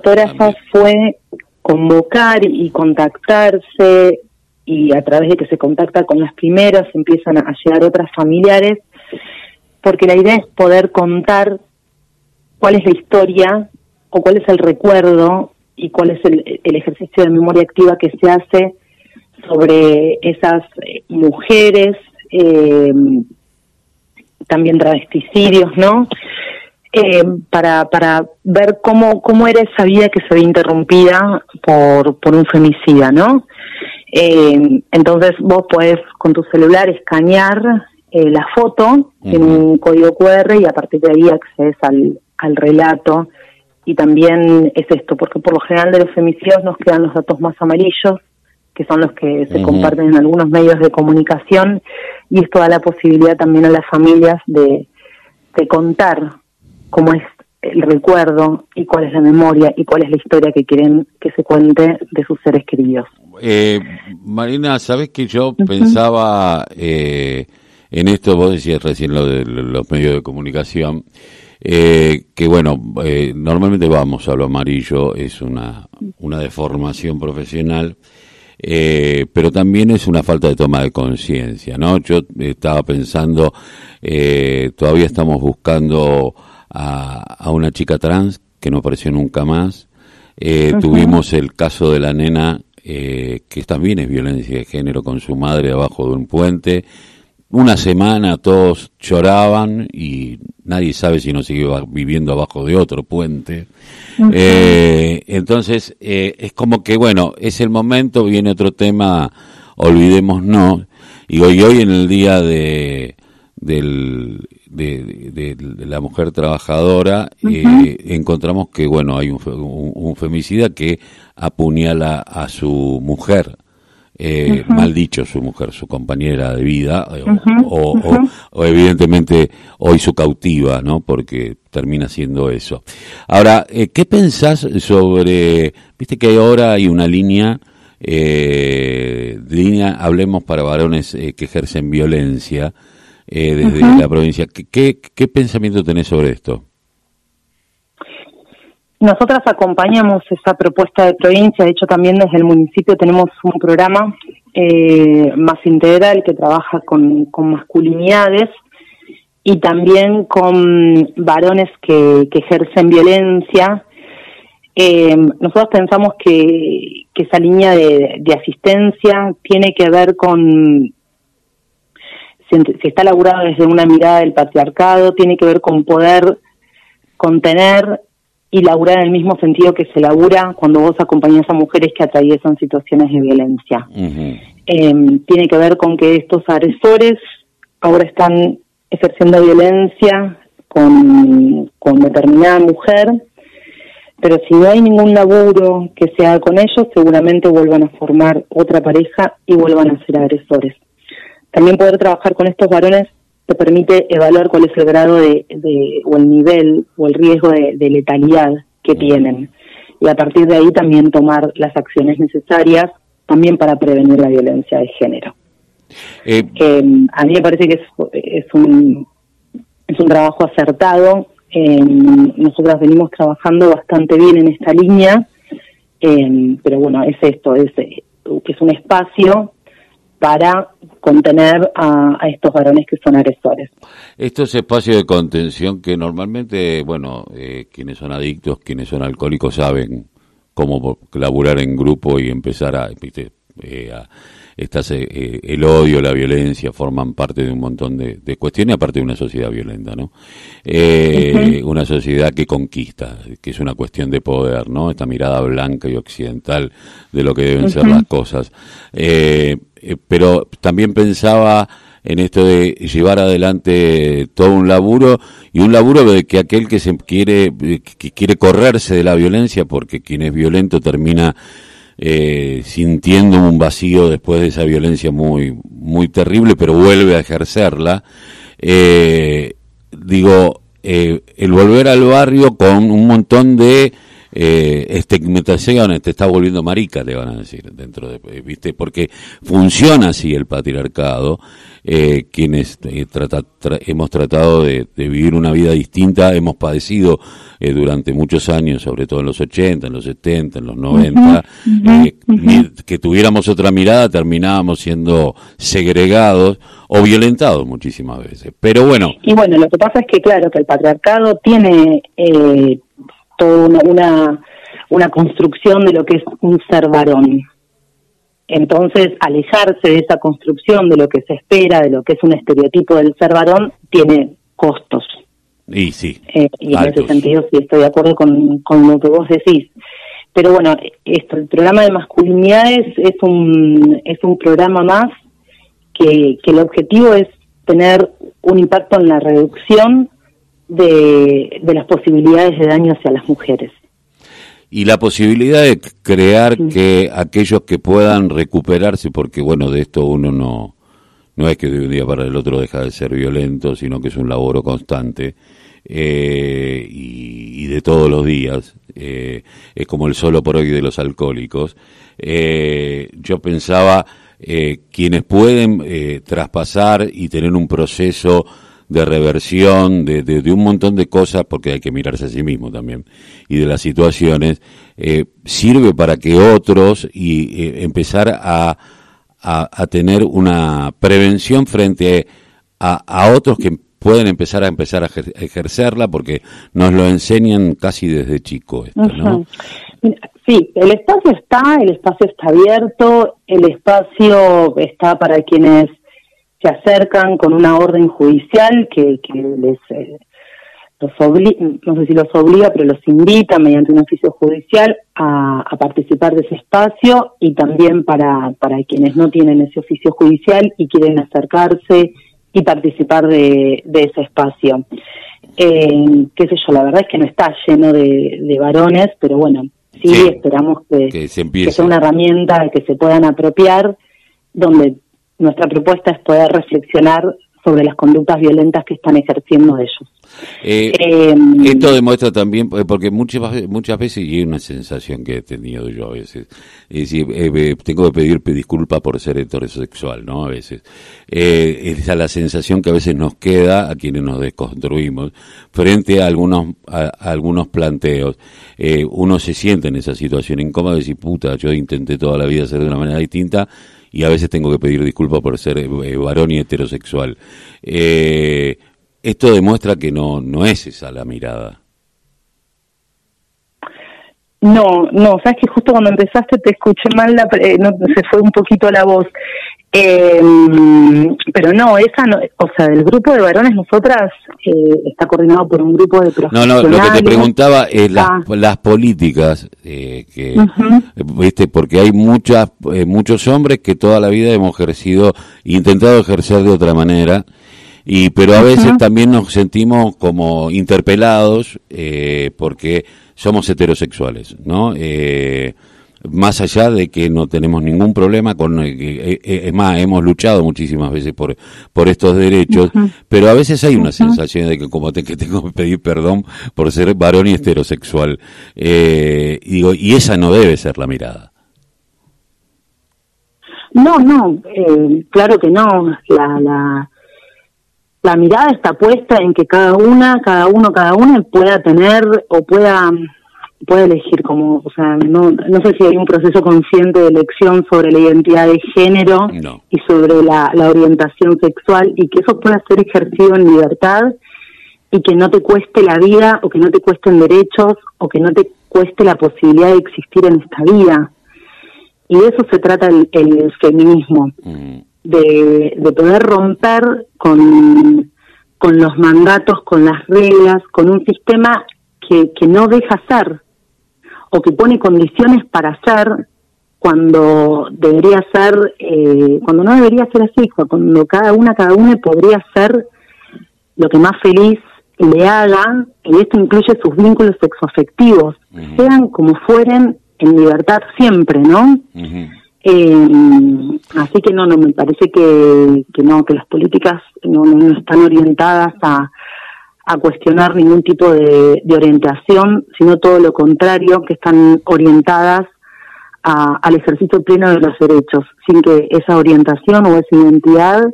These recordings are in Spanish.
fotógrafa fue convocar y contactarse y a través de que se contacta con las primeras empiezan a llegar otras familiares, porque la idea es poder contar cuál es la historia o cuál es el recuerdo y cuál es el, ejercicio de memoria activa que se hace sobre esas eh, mujeres, eh, también travesticidios, ¿no? Eh, para, para ver cómo, cómo era esa vida que se ve interrumpida por, por un femicida, ¿no? Eh, entonces vos podés con tu celular escanear eh, la foto en un código QR y a partir de ahí accedes al, al relato. Y también es esto, porque por lo general de los femicidios nos quedan los datos más amarillos, que son los que se comparten en algunos medios de comunicación, y esto da la posibilidad también a las familias de, de contar cómo es el recuerdo y cuál es la memoria y cuál es la historia que quieren que se cuente de sus seres queridos. Eh, Marina, sabes que yo pensaba eh, en esto, vos decías recién lo de los medios de comunicación, eh, que bueno, eh, normalmente vamos a lo amarillo, es una, una deformación profesional, pero también es una falta de toma de conciencia, ¿no? Yo estaba pensando, todavía estamos buscando a, a, una chica trans que no apareció nunca más, eh, tuvimos el caso de la nena eh, que también es violencia de género con su madre abajo de un puente. Una semana todos lloraban y nadie sabe si no sigue viviendo abajo de otro puente. eh, entonces, eh, es como que, bueno, es el momento, viene otro tema, olvidemos no. Y hoy, hoy en el día de, del, de, de, de, la mujer trabajadora, uh -huh. eh, encontramos que, bueno, hay un, un, un, femicida que apuñala a su mujer. Eh, uh -huh. mal dicho su mujer, su compañera de vida, uh -huh. o, o, o, evidentemente hoy su cautiva, ¿no? Porque termina siendo eso. Ahora, eh, ¿qué pensás sobre, viste que ahora hay una línea, eh, línea, hablemos para varones eh, que ejercen violencia, eh, desde uh -huh. la provincia. ¿Qué, ¿Qué, qué, pensamiento tenés sobre esto? Nosotras acompañamos esa propuesta de provincia, de hecho también desde el municipio tenemos un programa eh, más integral que trabaja con, con, masculinidades y también con varones que, que ejercen violencia. Eh, nosotros pensamos que, que esa línea de, de asistencia tiene que ver con si está laburado desde una mirada del patriarcado, tiene que ver con poder contener y laburar en el mismo sentido que se labura cuando vos acompañás a mujeres que atraviesan situaciones de violencia. Uh -huh. eh, tiene que ver con que estos agresores ahora están ejerciendo violencia con, con determinada mujer, pero si no hay ningún laburo que se haga con ellos, seguramente vuelvan a formar otra pareja y vuelvan a ser agresores. También poder trabajar con estos varones te permite evaluar cuál es el grado de, de o el nivel o el riesgo de, de, letalidad que tienen y a partir de ahí también tomar las acciones necesarias también para prevenir la violencia de género. Eh, eh, a mí me parece que es, es, un, es un trabajo acertado. Eh, nosotras venimos trabajando bastante bien en esta línea, pero bueno, es esto, es, es un espacio para contener a, a, estos varones que son agresores. Estos espacios de contención que normalmente, bueno, eh, quienes son adictos, quienes son alcohólicos saben cómo laburar en grupo y empezar a. Eh, a estas, eh, el odio, la violencia forman parte de un montón de, de cuestiones, aparte de una sociedad violenta, ¿no? Eh, uh -huh. Una sociedad que conquista, que es una cuestión de poder, ¿no? Esta mirada blanca y occidental de lo que deben uh -huh. ser las cosas. Eh, eh, pero también pensaba en esto de llevar adelante todo un laburo y un laburo de que aquel que se quiere que quiere correrse de la violencia porque quien es violento termina eh, sintiendo un vacío después de esa violencia muy muy terrible pero vuelve a ejercerla eh, digo eh, el volver al barrio con un montón de eh, estigmatizaciones, te está volviendo marica, te van a decir, dentro de, eh, ¿viste? Porque funciona así el patriarcado, eh, quienes eh, trata, hemos tratado de, vivir una vida distinta, hemos padecido eh, durante muchos años, sobre todo en los 80, en los 70, en los 90, que tuviéramos otra mirada, terminábamos siendo segregados o violentados muchísimas veces. Pero bueno. Y bueno, lo que pasa es que, claro, que el patriarcado tiene toda una, una construcción de lo que es un ser varón. Entonces, alejarse de esa construcción, de lo que se espera, de lo que es un estereotipo del ser varón, tiene costos. Y sí. Eh, y en ese sentido sí estoy de acuerdo con, con lo que vos decís. Pero bueno, esto, el programa de masculinidades es un, es un programa más que, que el objetivo es tener un impacto en la reducción de, de las posibilidades de daño hacia las mujeres y la posibilidad de crear que aquellos que puedan recuperarse, porque bueno, de esto uno no, no es que de un día para el otro deja de ser violento, sino que es un laboro constante eh, y, de todos los días, eh, es como el solo por hoy de los alcohólicos. Eh, yo pensaba quienes pueden traspasar y tener un proceso de reversión, de, de, un montón de cosas, porque hay que mirarse a sí mismo también, y de las situaciones, eh, sirve para que otros y eh, empezar a, a, tener una prevención frente a, a otros que pueden empezar a empezar a ejercerla porque nos lo enseñan casi desde chico ¿no? Sí, el espacio está, el espacio está abierto, el espacio está para quienes se acercan con una orden judicial que, les eh, los no sé si los obliga, pero los invita mediante un oficio judicial a, participar de ese espacio y también para, para quienes no tienen ese oficio judicial y quieren acercarse y participar de, ese espacio. Eh, qué sé yo, la verdad es que no está lleno de, varones, pero bueno, sí, esperamos que, que sea una herramienta que se puedan apropiar donde nuestra propuesta es poder reflexionar sobre las conductas violentas que están ejerciendo ellos. Eh, eh, esto demuestra también, eh, porque muchas, muchas veces, y hay una sensación que he tenido yo a veces, es decir, tengo que pedir disculpas por ser heterosexual, ¿no? A veces. esa es la sensación que a veces nos queda a quienes nos desconstruimos frente a algunos, a, algunos planteos. uno se siente en esa situación incómoda de decir, puta, yo intenté toda la vida ser de una manera distinta, y a veces tengo que pedir disculpas por ser eh, varón y heterosexual. Eh, esto demuestra que no, no es esa la mirada. No, no, sabes que justo cuando empezaste te escuché mal, la, eh, no, se fue un poquito la voz. Eh, pero no, esa no, o sea, el grupo de varones nosotras eh, está coordinado por un grupo de profesionales. No, no, lo que te preguntaba es las, ah. las políticas eh, que, viste, porque hay muchas, eh, muchos hombres que toda la vida hemos ejercido, intentado ejercer de otra manera, y pero a veces también nos sentimos como interpelados eh, porque somos heterosexuales, ¿no? Eh, más allá de que no tenemos ningún problema con eh, eh, eh, es más hemos luchado muchísimas veces por por estos derechos pero a veces hay una sensación de que como te, que tengo que pedir perdón por ser varón y heterosexual. Y digo y esa no debe ser la mirada. No no claro que no. La, la la mirada está puesta en que cada una cada uno cada una pueda tener o pueda puede elegir como, o sea, no, no sé si hay un proceso consciente de elección sobre la identidad de género y sobre la, la orientación sexual y que eso pueda ser ejercido en libertad y que no te cueste la vida o que no te cuesten derechos o que no te cueste la posibilidad de existir en esta vida. Y de eso se trata el, el feminismo, mm. de, de poder romper con, con los mandatos, con las reglas, con un sistema que, que no deja ser, o que pone condiciones para hacer cuando debería ser, eh, cuando no debería ser así, cuando cada una, cada uno podría ser lo que más feliz le haga, y esto incluye sus vínculos sexoafectivos, sean como fueren, en libertad siempre, ¿no? eh, así que no, no, me parece que, que no, que las políticas no, no están orientadas a, a cuestionar ningún tipo de, orientación, sino todo lo contrario, que están orientadas al ejercicio pleno de los derechos, sin que esa orientación o esa identidad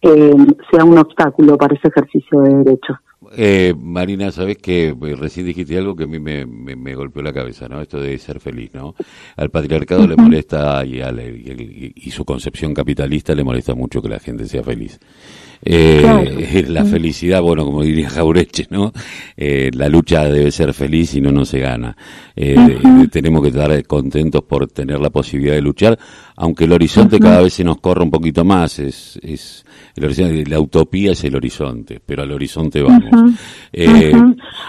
eh, sea un obstáculo para ese ejercicio de derechos. Eh, Marina, sabes que eh, recién dijiste algo que a mí me, me, golpeó la cabeza, ¿no? Esto de ser feliz, ¿no? Al patriarcado le molesta y, y, su concepción capitalista le molesta mucho que la gente sea feliz. Eh, La felicidad, bueno, como diría Jaureche, ¿no? Eh, la lucha debe ser feliz y no, no se gana. Eh, tenemos que estar contentos por tener la posibilidad de luchar, aunque el horizonte cada vez se nos corre un poquito más. Es, es el horizonte, la utopía es el horizonte, pero al horizonte vamos. Eh,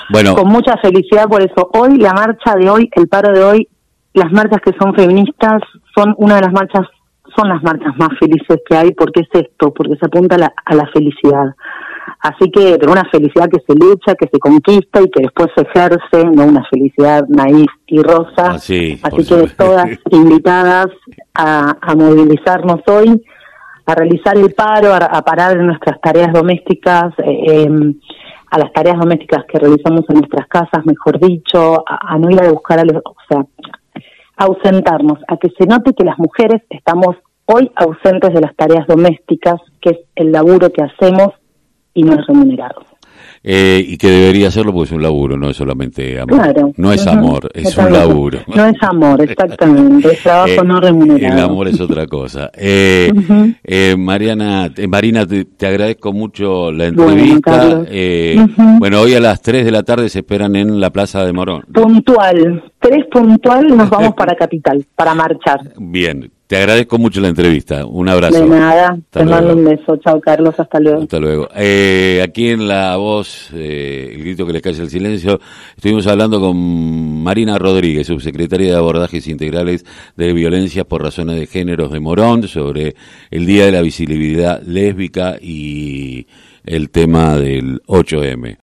bueno, con mucha felicidad por eso. Hoy la marcha de hoy, el paro de hoy, las marchas que son feministas son una de las marchas son las marchas más felices que hay porque es esto, porque se apunta a la, a la felicidad. Así que, pero una felicidad que se lucha, que se conquista y que después se ejerce, no una felicidad naif y rosa. Ah, Así que todas invitadas a, a, movilizarnos hoy, a realizar el paro, a, parar en nuestras tareas domésticas, eh, em, a las tareas domésticas que realizamos en nuestras casas, mejor dicho, a, no ir a buscar a los, o sea, ausentarnos, a que se note que las mujeres estamos hoy ausentes de las tareas domésticas, que es el laburo que hacemos y no es remunerado. Eh, y que debería hacerlo porque es un laburo, no es solamente amor. no es amor, es un laburo. No es amor, exactamente, es trabajo eh, no remunerado. El amor es otra cosa. Eh, Mariana, Marina, te, agradezco mucho la entrevista. Bueno, hoy a las 3 de la tarde se esperan en la Plaza de Morón. Puntual, 3 puntual nos vamos para Capital, para marchar. Bien, te agradezco mucho la entrevista. Un abrazo. De nada. te mando un beso. Chao, Carlos. Hasta luego. Hasta luego. Eh, aquí en La Voz, eh, el grito que les cae el silencio, estuvimos hablando con Marina Rodríguez, subsecretaria de Abordajes Integrales de Violencias por Razones de Géneros de Morón, sobre el Día de la Visibilidad Lésbica y el tema del 8M.